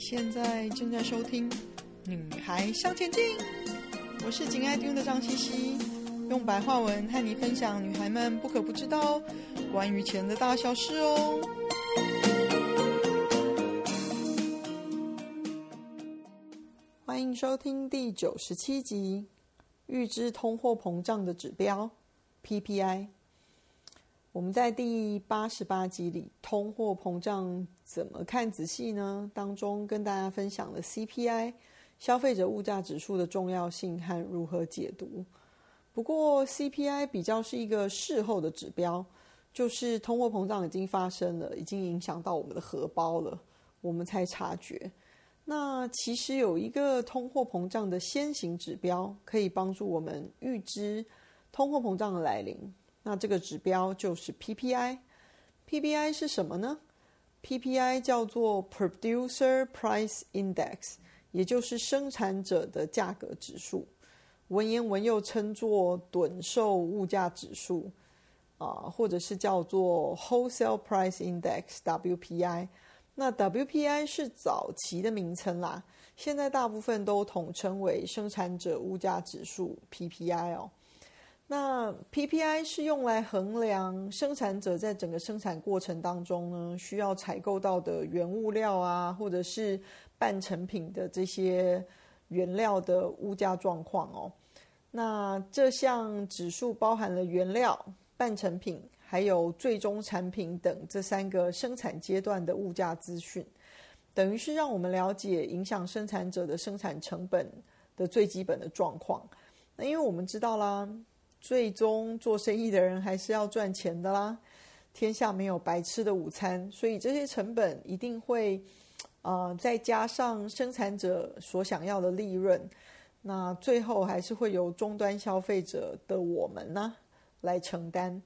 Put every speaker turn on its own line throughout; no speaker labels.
现在正在收听《女孩向前进》，我是紧爱听的张茜茜，用白话文和你分享女孩们不可不知道关于钱的大小事哦。欢迎收听第九十七集《预知通货膨胀的指标 PPI》。我们在第八十八集里，通货膨胀怎么看仔细呢？当中跟大家分享了 CPI 消费者物价指数的重要性和如何解读。不过 CPI 比较是一个事后的指标，就是通货膨胀已经发生了，已经影响到我们的荷包了，我们才察觉。那其实有一个通货膨胀的先行指标，可以帮助我们预知通货膨胀的来临。那这个指标就是 PPI。PPI 是什么呢？PPI 叫做 Producer Price Index，也就是生产者的价格指数，文言文又称作趸售物价指数啊，或者是叫做 Wholesale Price Index（WPI）。那 WPI 是早期的名称啦，现在大部分都统称为生产者物价指数 （PPI） 哦。那 PPI 是用来衡量生产者在整个生产过程当中呢，需要采购到的原物料啊，或者是半成品的这些原料的物价状况哦。那这项指数包含了原料、半成品，还有最终产品等这三个生产阶段的物价资讯，等于是让我们了解影响生产者的生产成本的最基本的状况。那因为我们知道啦。最终做生意的人还是要赚钱的啦，天下没有白吃的午餐，所以这些成本一定会，呃，再加上生产者所想要的利润，那最后还是会由终端消费者的我们呢来承担。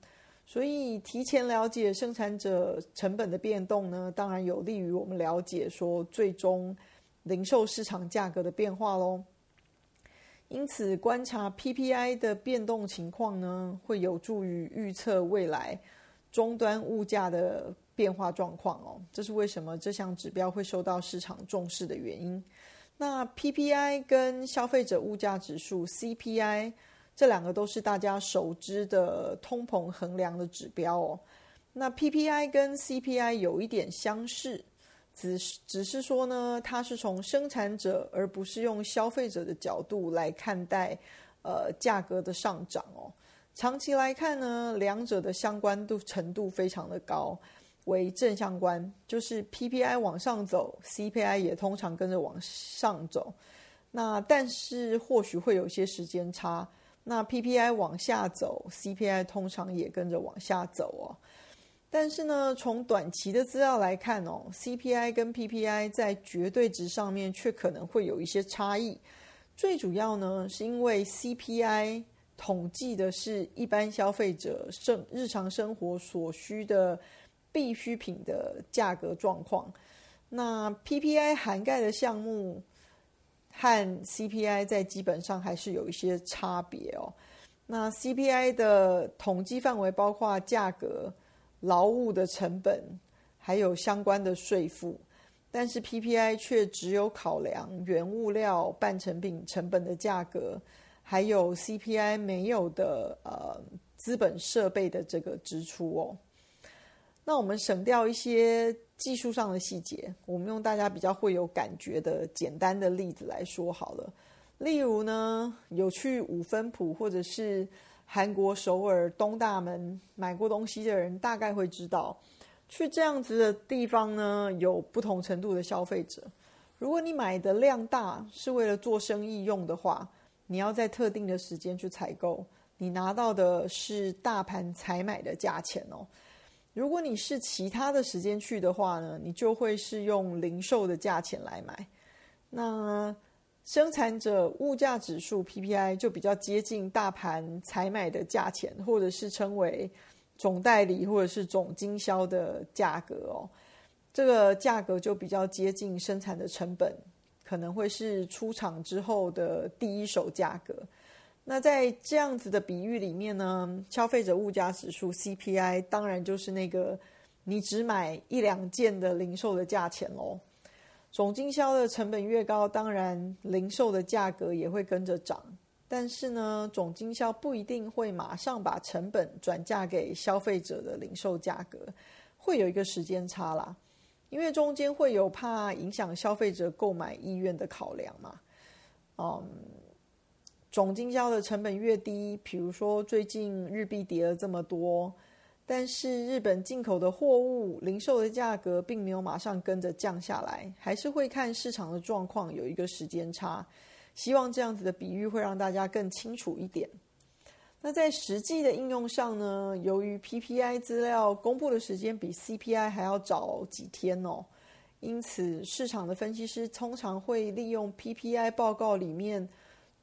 所以提前了解生产者成本的变动呢，当然有利于我们了解说最终零售市场价格的变化喽。因此，观察 PPI 的变动情况呢，会有助于预测未来终端物价的变化状况哦。这是为什么这项指标会受到市场重视的原因。那 PPI 跟消费者物价指数 CPI 这两个都是大家熟知的通膨衡量的指标哦。那 PPI 跟 CPI 有一点相似。只是只是说呢，它是从生产者而不是用消费者的角度来看待，呃，价格的上涨哦。长期来看呢，两者的相关度程度非常的高，为正相关，就是 PPI 往上走，CPI 也通常跟着往上走。那但是或许会有些时间差，那 PPI 往下走，CPI 通常也跟着往下走哦。但是呢，从短期的资料来看哦，CPI 跟 PPI 在绝对值上面却可能会有一些差异。最主要呢，是因为 CPI 统计的是一般消费者生日常生活所需的必需品的价格状况。那 PPI 涵盖的项目和 CPI 在基本上还是有一些差别哦。那 CPI 的统计范围包括价格。劳务的成本，还有相关的税负，但是 PPI 却只有考量原物料、半成品成本的价格，还有 CPI 没有的呃资本设备的这个支出哦。那我们省掉一些技术上的细节，我们用大家比较会有感觉的简单的例子来说好了。例如呢，有去五分埔或者是。韩国首尔东大门买过东西的人大概会知道，去这样子的地方呢，有不同程度的消费者。如果你买的量大，是为了做生意用的话，你要在特定的时间去采购，你拿到的是大盘采买的价钱哦。如果你是其他的时间去的话呢，你就会是用零售的价钱来买。那生产者物价指数 PPI 就比较接近大盘采买的价钱，或者是称为总代理或者是总经销的价格哦。这个价格就比较接近生产的成本，可能会是出厂之后的第一手价格。那在这样子的比喻里面呢，消费者物价指数 CPI 当然就是那个你只买一两件的零售的价钱喽。总经销的成本越高，当然零售的价格也会跟着涨。但是呢，总经销不一定会马上把成本转嫁给消费者的零售价格，会有一个时间差啦。因为中间会有怕影响消费者购买意愿的考量嘛。嗯，总经销的成本越低，比如说最近日币跌了这么多。但是日本进口的货物零售的价格并没有马上跟着降下来，还是会看市场的状况有一个时间差。希望这样子的比喻会让大家更清楚一点。那在实际的应用上呢，由于 PPI 资料公布的时间比 CPI 还要早几天哦，因此市场的分析师通常会利用 PPI 报告里面。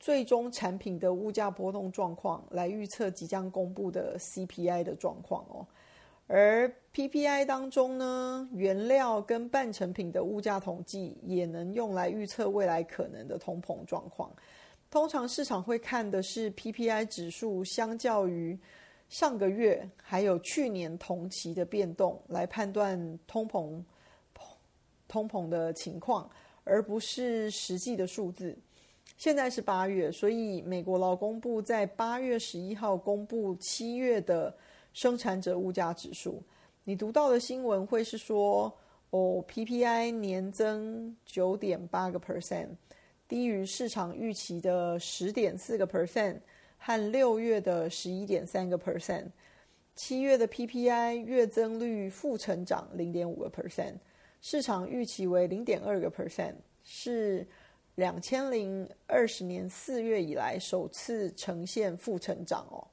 最终产品的物价波动状况来预测即将公布的 CPI 的状况哦，而 PPI 当中呢，原料跟半成品的物价统计也能用来预测未来可能的通膨状况。通常市场会看的是 PPI 指数相较于上个月还有去年同期的变动来判断通膨通膨的情况，而不是实际的数字。现在是八月，所以美国劳工部在八月十一号公布七月的生产者物价指数。你读到的新闻会是说，哦，PPI 年增九点八个 percent，低于市场预期的十点四个 percent 和六月的十一点三个 percent。七月的 PPI 月增率负成长零点五个 percent，市场预期为零点二个 percent，是。两千零二十年四月以来首次呈现负成长哦，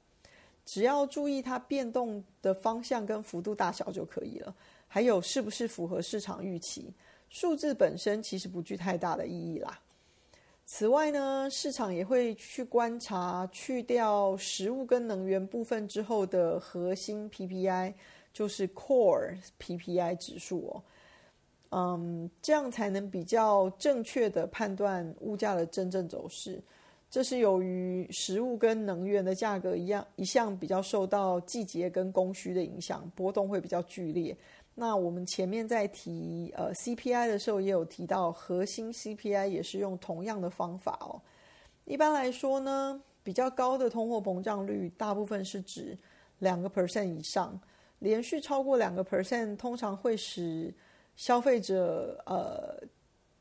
只要注意它变动的方向跟幅度大小就可以了。还有是不是符合市场预期？数字本身其实不具太大的意义啦。此外呢，市场也会去观察去掉食物跟能源部分之后的核心 PPI，就是 Core PPI 指数哦。嗯，这样才能比较正确的判断物价的真正走势。这是由于食物跟能源的价格一样，一向比较受到季节跟供需的影响，波动会比较剧烈。那我们前面在提呃 CPI 的时候，也有提到核心 CPI 也是用同样的方法哦。一般来说呢，比较高的通货膨胀率，大部分是指两个 percent 以上，连续超过两个 percent，通常会使消费者呃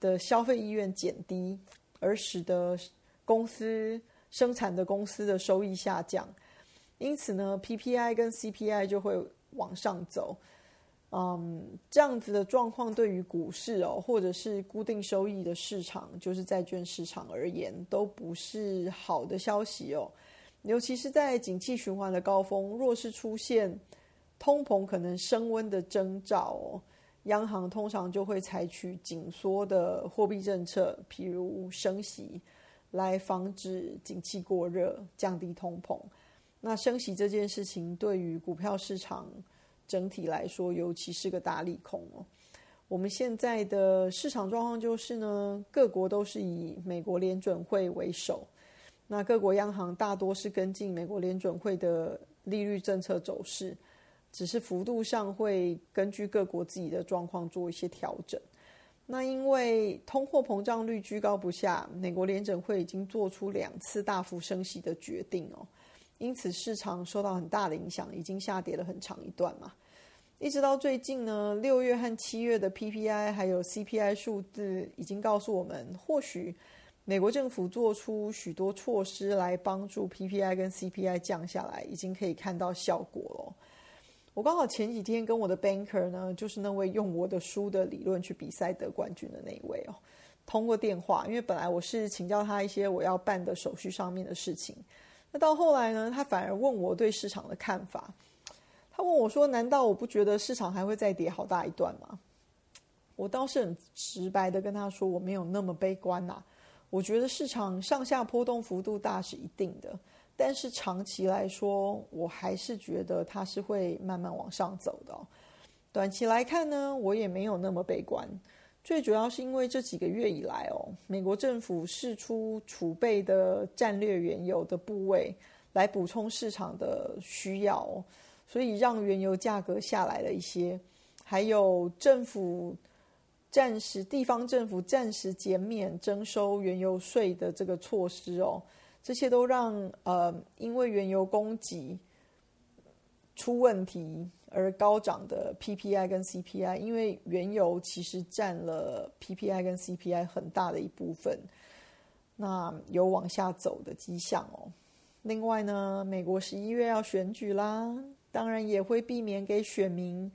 的消费意愿减低，而使得公司生产的公司的收益下降，因此呢，PPI 跟 CPI 就会往上走。嗯，这样子的状况对于股市哦，或者是固定收益的市场，就是债券市场而言，都不是好的消息哦。尤其是在景气循环的高峰，若是出现通膨可能升温的征兆哦。央行通常就会采取紧缩的货币政策，譬如升息，来防止景气过热，降低通膨。那升息这件事情对于股票市场整体来说，尤其是个大利空哦。我们现在的市场状况就是呢，各国都是以美国联准会为首，那各国央行大多是跟进美国联准会的利率政策走势。只是幅度上会根据各国自己的状况做一些调整。那因为通货膨胀率居高不下，美国联准会已经做出两次大幅升息的决定哦，因此市场受到很大的影响，已经下跌了很长一段嘛。一直到最近呢，六月和七月的 PPI 还有 CPI 数字已经告诉我们，或许美国政府做出许多措施来帮助 PPI 跟 CPI 降下来，已经可以看到效果了。我刚好前几天跟我的 banker 呢，就是那位用我的书的理论去比赛得冠军的那一位哦，通过电话，因为本来我是请教他一些我要办的手续上面的事情，那到后来呢，他反而问我对市场的看法。他问我说：“难道我不觉得市场还会再跌好大一段吗？”我倒是很直白的跟他说：“我没有那么悲观呐，我觉得市场上下波动幅度大是一定的。”但是长期来说，我还是觉得它是会慢慢往上走的。短期来看呢，我也没有那么悲观。最主要是因为这几个月以来哦，美国政府释出储备的战略原油的部位来补充市场的需要，所以让原油价格下来了一些。还有政府暂时地方政府暂时减免征收原油税的这个措施哦，这些都让呃因为原油供给出问题而高涨的 PPI 跟 CPI，因为原油其实占了 PPI 跟 CPI 很大的一部分，那有往下走的迹象哦。另外呢，美国十一月要选举啦，当然也会避免给选民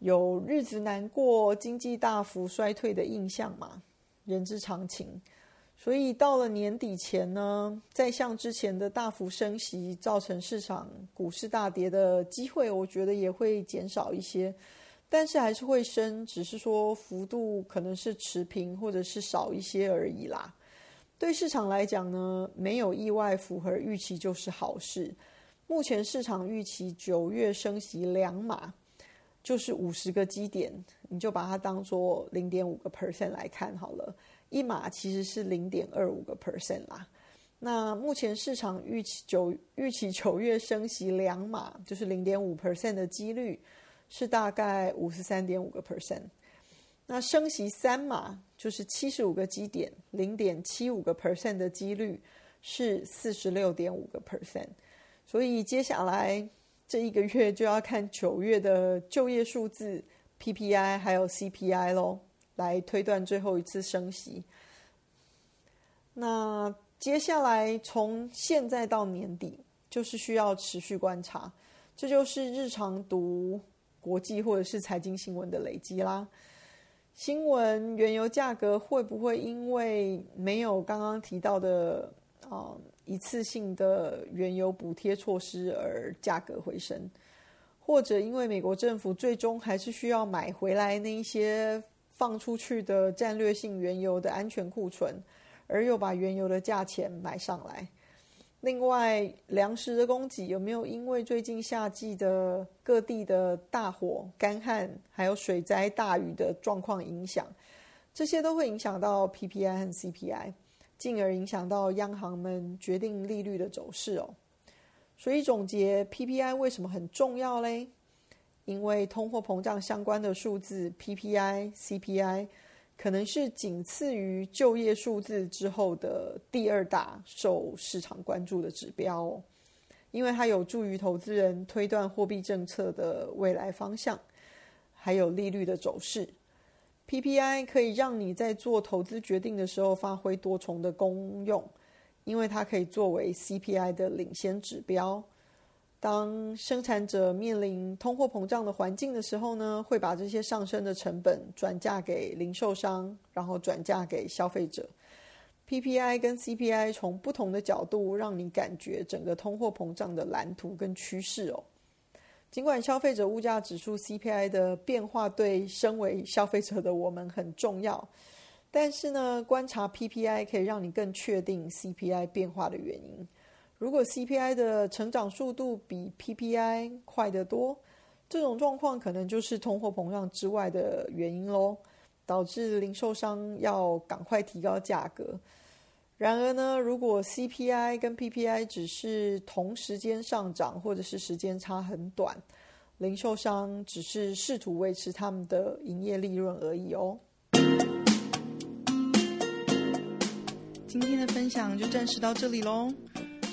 有日子难过、经济大幅衰退的印象嘛，人之常情。所以到了年底前呢，再像之前的大幅升息造成市场股市大跌的机会，我觉得也会减少一些，但是还是会升，只是说幅度可能是持平或者是少一些而已啦。对市场来讲呢，没有意外符合预期就是好事。目前市场预期九月升息两码，就是五十个基点，你就把它当做零点五个 percent 来看好了。一码其实是零点二五个 percent 啦。那目前市场预期九预期九月升息两码，就是零点五 percent 的几率是大概五十三点五个 percent。那升息三码就是七十五个基点，零点七五个 percent 的几率是四十六点五个 percent。所以接下来这一个月就要看九月的就业数字 PPI 还有 CPI 喽，来推断最后一次升息。那接下来从现在到年底，就是需要持续观察，这就是日常读国际或者是财经新闻的累积啦。新闻原油价格会不会因为没有刚刚提到的啊一次性的原油补贴措施而价格回升，或者因为美国政府最终还是需要买回来那一些放出去的战略性原油的安全库存，而又把原油的价钱买上来？另外，粮食的供给有没有因为最近夏季的各地的大火、干旱，还有水灾、大雨的状况影响？这些都会影响到 PPI 和 CPI，进而影响到央行们决定利率的走势哦。所以总结，PPI 为什么很重要嘞？因为通货膨胀相关的数字 PPI、CPI。可能是仅次于就业数字之后的第二大受市场关注的指标，因为它有助于投资人推断货币政策的未来方向，还有利率的走势。PPI 可以让你在做投资决定的时候发挥多重的功用，因为它可以作为 CPI 的领先指标。当生产者面临通货膨胀的环境的时候呢，会把这些上升的成本转嫁给零售商，然后转嫁给消费者。PPI 跟 CPI 从不同的角度让你感觉整个通货膨胀的蓝图跟趋势哦。尽管消费者物价指数 CPI 的变化对身为消费者的我们很重要，但是呢，观察 PPI 可以让你更确定 CPI 变化的原因。如果 CPI 的成长速度比 PPI 快得多，这种状况可能就是通货膨胀之外的原因喽，导致零售商要赶快提高价格。然而呢，如果 CPI 跟 PPI 只是同时间上涨，或者是时间差很短，零售商只是试图维持他们的营业利润而已哦。今天的分享就暂时到这里喽。